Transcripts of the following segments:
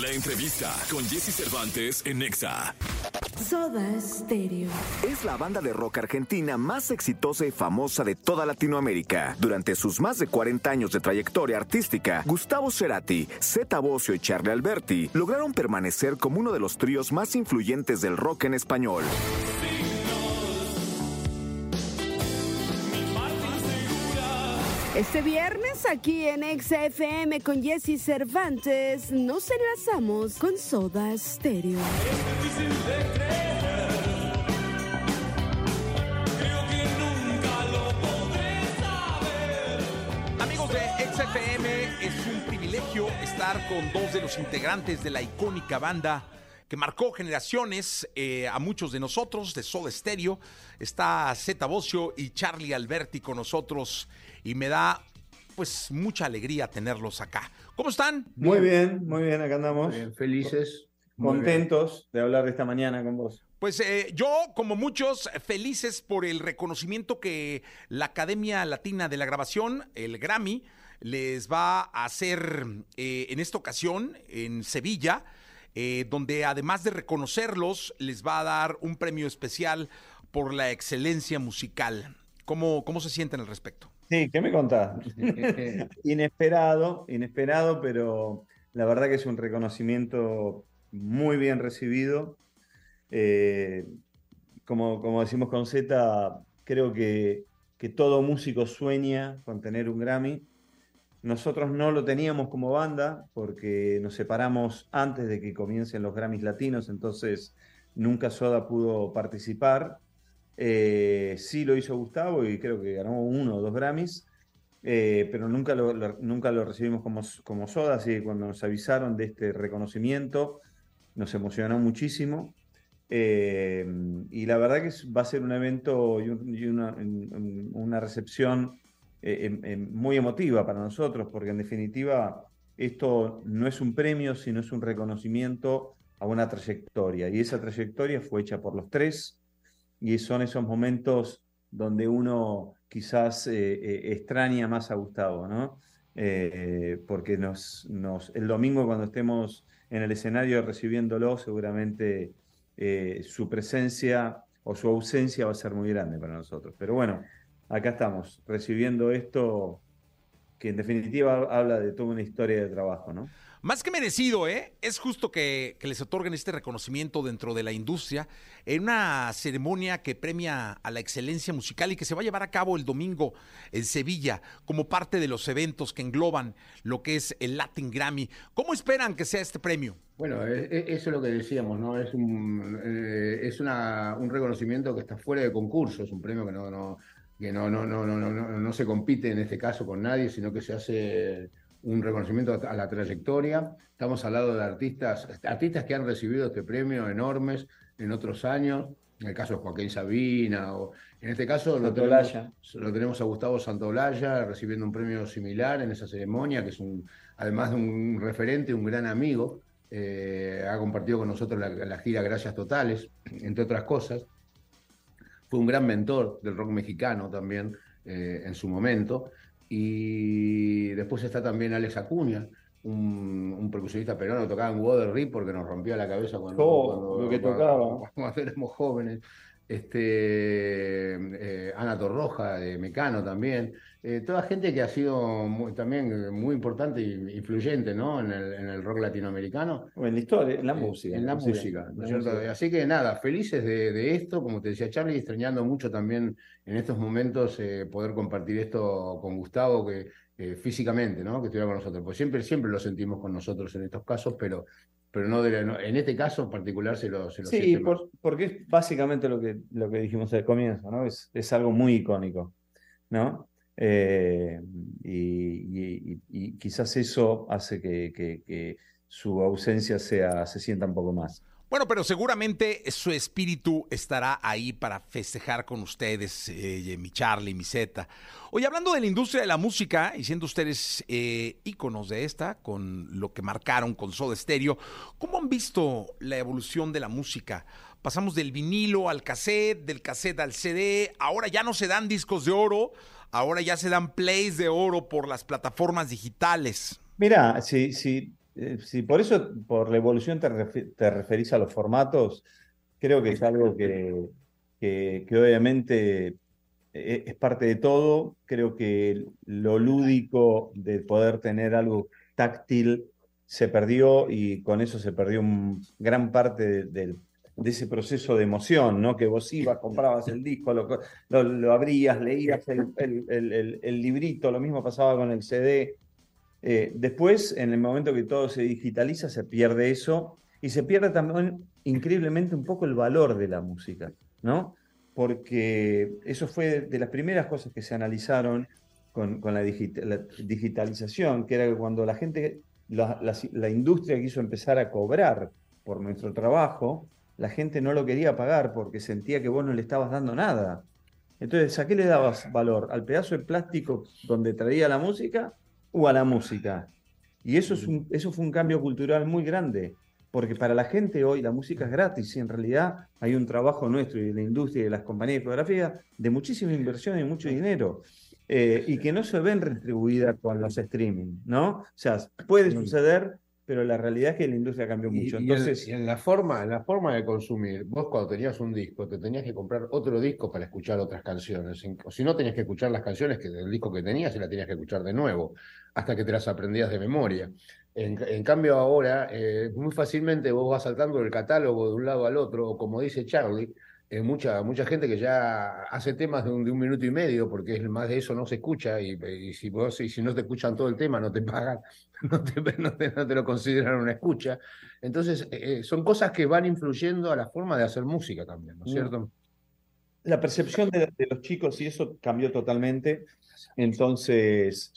La entrevista con Jesse Cervantes en Nexa. Soda Stereo. Es la banda de rock argentina más exitosa y famosa de toda Latinoamérica. Durante sus más de 40 años de trayectoria artística, Gustavo Cerati, Zeta Bosio y Charlie Alberti lograron permanecer como uno de los tríos más influyentes del rock en español. Este viernes aquí en XFM con Jesse Cervantes nos enlazamos con Soda Stereo. Amigos de XFM, es un privilegio estar con dos de los integrantes de la icónica banda que marcó generaciones eh, a muchos de nosotros, de Soda Stereo. Está Zeta Bocio y Charlie Alberti con nosotros y me da pues mucha alegría tenerlos acá. ¿Cómo están? Muy bien, muy bien, acá andamos. Bien, felices. Muy Contentos de hablar de esta mañana con vos. Pues eh, yo, como muchos, felices por el reconocimiento que la Academia Latina de la Grabación, el Grammy, les va a hacer eh, en esta ocasión en Sevilla, eh, donde además de reconocerlos, les va a dar un premio especial por la excelencia musical. ¿Cómo, cómo se sienten al respecto? Sí, ¿qué me contás? inesperado, inesperado, pero la verdad que es un reconocimiento muy bien recibido. Eh, como, como decimos con Z, creo que, que todo músico sueña con tener un Grammy. Nosotros no lo teníamos como banda porque nos separamos antes de que comiencen los Grammys latinos, entonces nunca Soda pudo participar. Eh, sí lo hizo Gustavo y creo que ganó uno o dos Grammys, eh, pero nunca lo, nunca lo recibimos como, como Soda, así que cuando nos avisaron de este reconocimiento nos emocionó muchísimo. Eh, y la verdad que va a ser un evento y, un- y una, un- un- una recepción eh, em- em, muy emotiva para nosotros, porque en definitiva esto no es un premio, sino es un reconocimiento a una trayectoria. Y esa trayectoria fue hecha por los tres, y son esos momentos donde uno quizás eh, eh, extraña más a Gustavo, ¿no? Porque nos, el domingo cuando estemos en el escenario recibiéndolo, seguramente su presencia o su ausencia va a ser muy grande para nosotros. Pero bueno, acá estamos, recibiendo esto que en definitiva habla de toda una historia de trabajo, ¿no? Más que merecido, ¿eh? Es justo que, que les otorguen este reconocimiento dentro de la industria en una ceremonia que premia a la excelencia musical y que se va a llevar a cabo el domingo en Sevilla como parte de los eventos que engloban lo que es el Latin Grammy. ¿Cómo esperan que sea este premio? Bueno, e- e- eso es lo que decíamos, ¿no? Es un, eh, es una, un reconocimiento que está fuera de concurso, es un premio que no, no, que no, no, no, no, no, no, no se compite en este caso con nadie, sino que se hace un reconocimiento a la trayectoria. Estamos al lado de artistas, artistas que han recibido este premio enormes en otros años, en el caso de Joaquín Sabina, o en este caso lo tenemos, lo tenemos a Gustavo Santolaya recibiendo un premio similar en esa ceremonia, que es un, además de un referente, un gran amigo. Eh, ha compartido con nosotros la, la gira Gracias Totales, entre otras cosas. Fue un gran mentor del rock mexicano también eh, en su momento. Y después está también Alex Acuña, un, un percusionista peruano que tocaba en Water Rip porque nos rompía la cabeza cuando, Oh, cuando- lo que cuando- tocaba. cuando éramos jóvenes. Este, eh, Ana Torroja de Mecano también. Eh, toda gente que ha sido muy- también muy importante e influyente ¿no? en, el, en el rock latinoamericano. En la historia, en la Eh, música. En la música, música, ¿no la es cierto? música. Así que nada, felices de, de esto, como te decía Charlie, extrañando mucho también en estos momentos eh, poder compartir esto con Gustavo, que físicamente, ¿no? Que estuviera con nosotros. Pues siempre, siempre lo sentimos con nosotros en estos casos, pero, pero no, de la- no- en este caso en particular se lo, se lo Sí, por- porque es básicamente lo que, lo que dijimos al comienzo, ¿no? Es, es algo muy icónico, ¿no? Eh, y, y- y- y quizás eso hace que, que- que su ausencia sea, se sienta un poco más. Bueno, pero seguramente su espíritu estará ahí para festejar con ustedes, eh, mi Charlie, mi Zeta. Oye, hablando de la industria de la música, y siendo ustedes eh, íconos de esta, con lo que marcaron con Soda Stereo, ¿cómo han visto la evolución de la música? Pasamos del vinilo al cassette, del cassette al CD, ahora ya no se dan discos de oro, ahora ya se dan plays de oro por las plataformas digitales. Mira, si, si eh, si por eso, por la evolución te, te, referís a los formatos, creo que es algo que, que, obviamente eh, es parte de todo. Creo que lo lúdico de poder tener algo táctil se perdió y con eso se perdió gran parte de, ese proceso de emoción, ¿no? Que vos ibas, comprabas el disco, lo, lo, abrías, leías el, el, librito, lo mismo pasaba con el CD. Eh, después, en el momento que todo se digitaliza, se pierde eso y se pierde también increíblemente un poco el valor de la música, ¿no? Porque eso fue de las primeras cosas que se analizaron con, la, digitalización, que era que cuando la gente, la, industria quiso empezar a cobrar por nuestro trabajo, la gente no lo quería pagar porque sentía que vos no le estabas dando nada. Entonces, ¿a qué le dabas valor? ¿Al pedazo de plástico donde traía la música o a la música? Y eso, es un, eso fue un cambio cultural muy grande, porque para la gente hoy la música es gratis y en realidad hay un trabajo nuestro y de la industria y de las compañías de fotografía de muchísima inversión y mucho dinero. Eh, y que no se ven retribuidas con los streaming, ¿no? O sea, puede suceder, pero la realidad es que la industria cambió mucho. Entonces, y en, la forma, en la forma de consumir, vos cuando tenías un disco, te tenías que comprar otro disco para escuchar otras canciones. O si no, tenías que escuchar las canciones que del disco que tenías y la tenías que escuchar de nuevo, hasta que te las aprendías de memoria. En, cambio ahora, eh, muy fácilmente vos vas saltando el catálogo de un lado al otro, o como dice Charlie, eh, mucha, mucha gente que ya hace temas de un, de un, minuto y medio, porque más de eso no se escucha, y, si vos, y si no te escuchan todo el tema, no te pagan, no te, no te, lo consideran una escucha. Entonces, eh, eh, son cosas que van influyendo a la forma de hacer música también, ¿no es mm. cierto? La percepción de, los chicos y eso cambió totalmente. Entonces,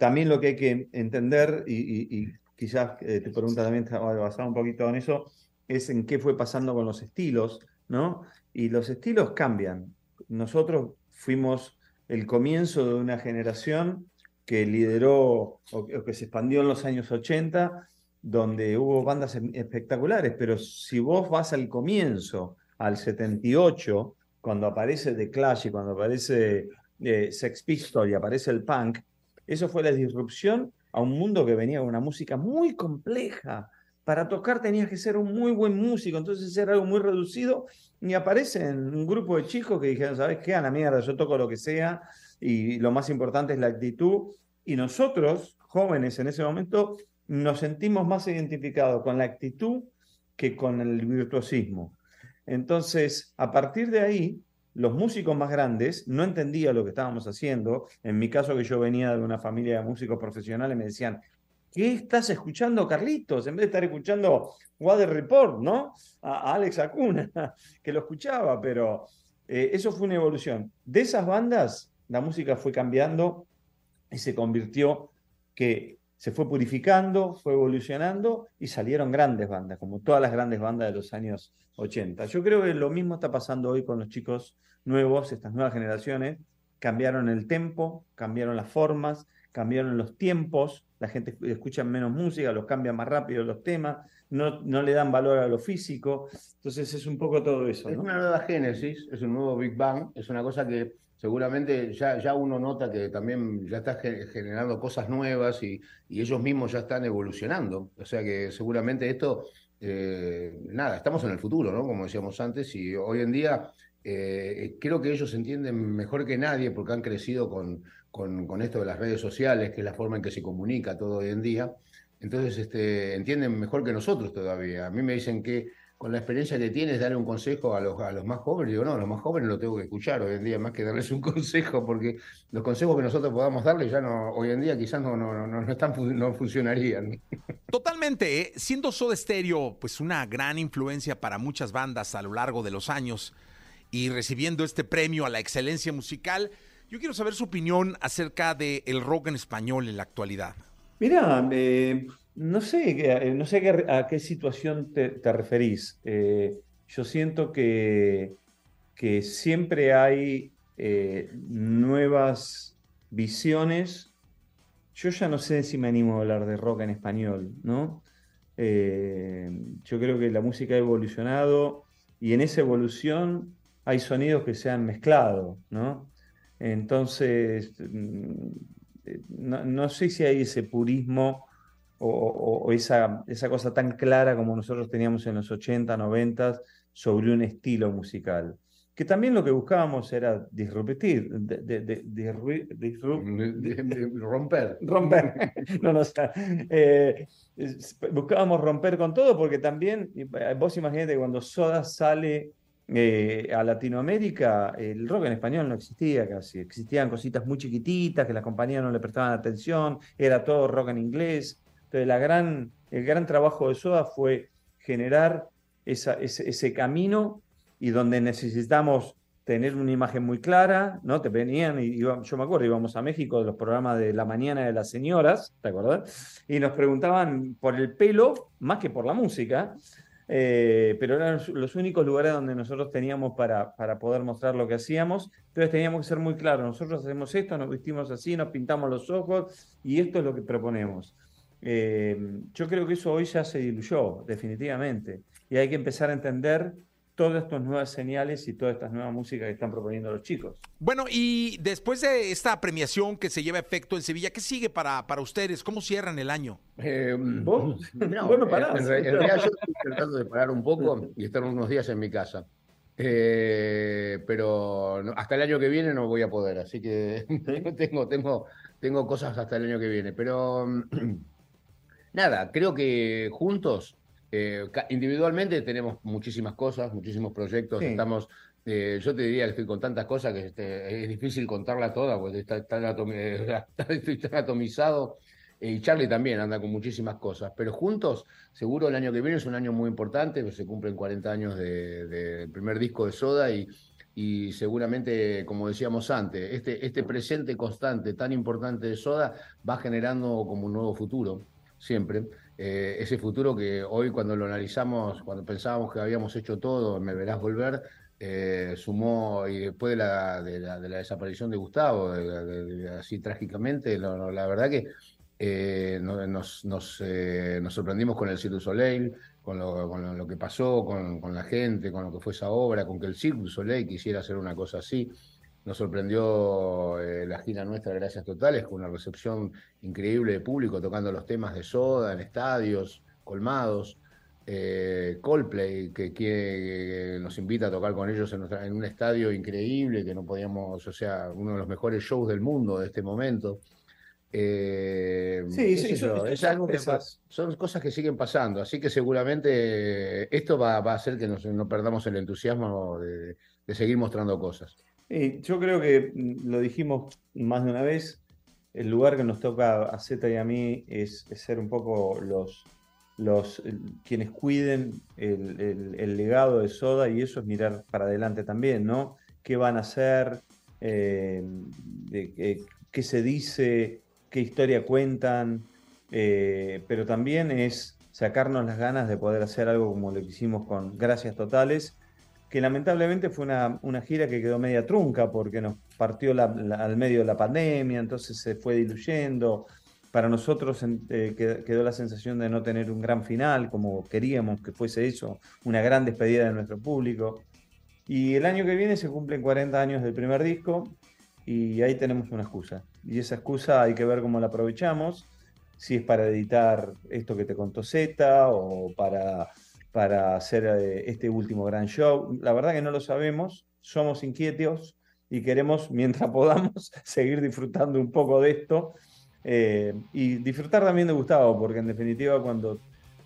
también lo que hay que entender, y, y quizás te pregunta también, basado un poquito en eso, es en qué fue pasando con los estilos, ¿no? Y los estilos cambian. Nosotros fuimos el comienzo de una generación que lideró o, que se expandió en los años 80, donde hubo bandas espectaculares, pero si vos vas al comienzo, al 78, cuando aparece The Clash y cuando aparece eh, Sex Pistols y aparece el punk, eso fue la disrupción a un mundo que venía con una música muy compleja, para tocar tenías que ser un muy buen músico, entonces era algo muy reducido y aparecen un grupo de chicos que dijeron, ¿sabes qué? A la mierda, yo toco lo que sea y lo más importante es la actitud. Y nosotros, jóvenes en ese momento, nos sentimos más identificados con la actitud que con el virtuosismo. Entonces, a partir de ahí, los músicos más grandes no entendían lo que estábamos haciendo. En mi caso, que yo venía de una familia de músicos profesionales, me decían, ¿Qué estás escuchando, Carlitos? En vez de estar escuchando Water Report, ¿no? A, Alex Acuna, que lo escuchaba, pero eh, eso fue una evolución. De esas bandas, la música fue cambiando y se convirtió que se fue purificando, fue evolucionando y salieron grandes bandas, como todas las grandes bandas de los años 80. Yo creo que lo mismo está pasando hoy con los chicos nuevos, estas nuevas generaciones. Cambiaron el tempo, cambiaron las formas, cambiaron los tiempos, la gente escucha menos música, los cambia más rápido los temas, no, no le dan valor a lo físico. Entonces es un poco todo eso. Es una nueva génesis, es un nuevo Big Bang, es una cosa que seguramente ya, ya uno nota que también ya está generando cosas nuevas y, y ellos mismos ya están evolucionando. O sea que seguramente esto, eh, nada, estamos en el futuro, ¿no? Como decíamos antes, y hoy en día eh, creo que ellos entienden mejor que nadie porque han crecido con con, esto de las redes sociales, que es la forma en que se comunica todo hoy en día. Entonces, este, entienden mejor que nosotros todavía. A mí me dicen que con la experiencia que tienes, darle un consejo a los, a los más jóvenes. Digo, no, a los más jóvenes lo tengo que escuchar hoy en día, más que darles un consejo, porque los consejos que nosotros podamos darles ya no, hoy en día quizás no, no, no, no, están, no funcionarían. Totalmente. ¿eh? Siendo Soda Stereo, pues una gran influencia para muchas bandas a lo largo de los años y recibiendo este premio a la excelencia musical, yo quiero saber su opinión acerca del el rock en español en la actualidad. Mira, eh, no sé, eh, no sé a qué situación te, referís. Eh, yo siento que, que siempre hay nuevas visiones. Yo ya no sé si me animo a hablar de rock en español, ¿no? yo creo que la música ha evolucionado y en esa evolución hay sonidos que se han mezclado, ¿no? Entonces, mm, no, sé si hay ese purismo o, esa, esa cosa tan clara como nosotros teníamos en los 80, 90 sobre un estilo musical. Que también lo que buscábamos era disruptir, de, romper. Romper. no, no, eh, buscábamos romper con todo porque también, vos imaginate cuando Soda sale eh, a Latinoamérica, el rock en español no existía casi. Existían cositas muy chiquititas que las compañías no le prestaban atención, era todo rock en inglés. Entonces, la gran, el gran trabajo de Soda fue generar esa, ese, camino y donde necesitamos tener una imagen muy clara, ¿no? Te venían, y yo me acuerdo, íbamos a México de los programas de la mañana de las señoras, ¿te acuerdas? Y nos preguntaban por el pelo más que por la música, eh, pero eran los únicos lugares donde nosotros teníamos para, para poder mostrar lo que hacíamos, entonces teníamos que ser muy claros, nosotros hacemos esto, nos vestimos así, nos pintamos los ojos y esto es lo que proponemos. Eh, yo creo que eso hoy ya se diluyó, definitivamente. Y hay que empezar a entender todas estas nuevas señales y todas estas nuevas músicas que están proponiendo los chicos. Bueno, y después de esta premiación que se lleva a efecto en Sevilla, ¿qué sigue para, para ustedes? ¿Cómo cierran el año? Eh, bueno, pará, en, realidad yo estoy tratando de parar un poco y estar unos días en mi casa. Eh, pero hasta el año que viene no voy a poder, así que tengo, tengo, tengo cosas hasta el año que viene. Pero nada, creo que juntos, eh, individualmente tenemos muchísimas cosas, muchísimos proyectos, estamos... Eh, yo te diría que estoy con tantas cosas que este, es difícil contarla toda, porque está, tan estoy tan atomizado. Y Charlie también anda con muchísimas cosas, pero juntos, seguro el año que viene es un año muy importante, pues se cumplen 40 años del primer disco de Soda y, y seguramente, como decíamos antes, este, este presente constante tan importante de Soda va generando como un nuevo futuro siempre. Eh, ese futuro que hoy cuando lo analizamos, cuando pensábamos que habíamos hecho todo, me verás volver, eh, sumó, y después de la, de la, desaparición de Gustavo, así trágicamente, la verdad que eh, nos, nos, nos, sorprendimos con el Cirque Soleil, con lo, con lo que pasó, con, con, la gente, con lo que fue esa obra, con que el Cirque Soleil quisiera hacer una cosa así. Nos sorprendió eh, la gira nuestra, Gracias Totales, con una recepción increíble de público, tocando los temas de Soda en estadios colmados. Eh, Coldplay, que, nos invita a tocar con ellos en, en, un estadio increíble, que no podíamos, o sea, uno de los mejores shows del mundo de este momento. Eh, sí, sí, es algo que son cosas que siguen pasando, así que seguramente esto va, a hacer que no perdamos el entusiasmo de seguir mostrando cosas yo creo que mm, lo dijimos más de una vez, el lugar que nos toca a Z y a mí es, ser un poco los, los quienes cuiden el, legado de Soda y eso es mirar para adelante también, ¿no? ¿Qué van a hacer? Eh, ¿Qué se dice? ¿Qué historia cuentan? Eh, pero también es sacarnos las ganas de poder hacer algo como lo que hicimos con Gracias Totales que lamentablemente fue una, una, gira que quedó media trunca porque nos partió al medio de la pandemia, entonces se fue diluyendo. Para nosotros eh, quedó la sensación de no tener un gran final, como queríamos que fuese eso, una gran despedida de nuestro público. Y el año que viene se cumplen 40 años del primer disco y ahí tenemos una excusa. Y esa excusa hay que ver cómo la aprovechamos, si es para editar esto que te contó Z o para para hacer eh, este último gran show. La verdad que no lo sabemos, somos inquietos y queremos, mientras podamos, seguir disfrutando un poco de esto eh, y disfrutar también de Gustavo, porque en definitiva cuando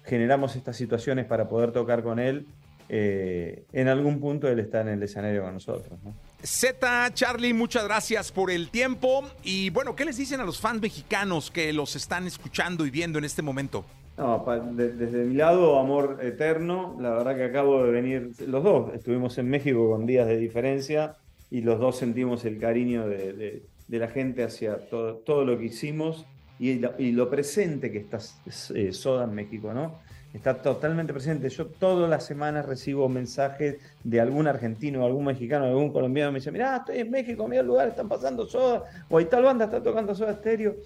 generamos estas situaciones para poder tocar con él, eh, en algún punto él está en el escenario con nosotros. Z, Charlie, muchas gracias por el tiempo. Y bueno, ¿qué les dicen a los fans mexicanos que los están escuchando y viendo en este momento? No, desde mi lado, amor eterno. La verdad que acabo de venir, los dos estuvimos en México con días de diferencia y los dos sentimos el cariño de, la gente hacia todo, todo, lo que hicimos y, lo presente que está eh, Soda en México, ¿no? Está totalmente presente. Yo todas las semanas recibo mensajes de algún argentino, algún mexicano, algún colombiano. Me dice, mirá, estoy en México, mira el lugar, están pasando Soda. O hay tal banda, está tocando Soda Estéreo.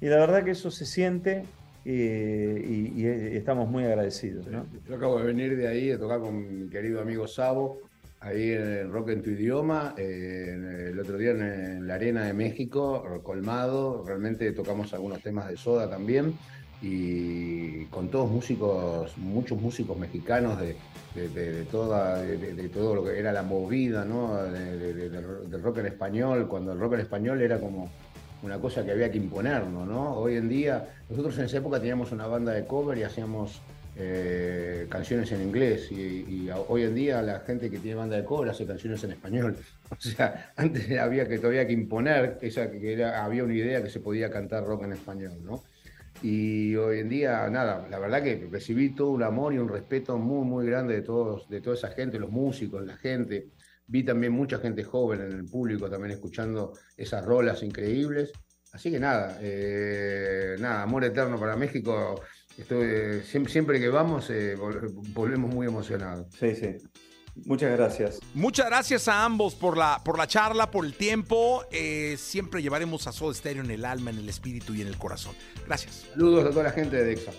Y la verdad que eso se siente y, estamos muy agradecidos. Yo acabo de venir de ahí, de tocar con mi querido amigo Sabo, ahí en el Rock en tu idioma, eh, el otro día en, la Arena de México, colmado, realmente tocamos algunos temas de soda también. y con todos músicos, muchos músicos mexicanos de, de, toda, de, todo lo que era la movida, ¿no? del rock en español, cuando el rock en español era como una cosa que había que imponernos, ¿no? Hoy en día, nosotros en esa época teníamos una banda de cover y hacíamos eh, canciones en inglés y, hoy en día la gente que tiene banda de cover hace canciones en español. O sea, antes había que todavía que imponer esa que había una idea que se podía cantar rock en español, ¿no? Y hoy en día, nada, la verdad que recibí todo un amor y un respeto muy, muy grande de, todos, de toda esa gente, los músicos, la gente. Vi también mucha gente joven en el público también escuchando esas rolas increíbles. Así que nada, eh, nada, amor eterno para México. Estoy, siempre, que vamos eh, volvemos muy emocionados. Sí, sí. Muchas gracias. Muchas gracias a ambos por la, por la charla, por el tiempo. Eh, siempre llevaremos a Soda Stereo en el alma, en el espíritu y en el corazón. Gracias. Saludos a toda la gente de Dexa.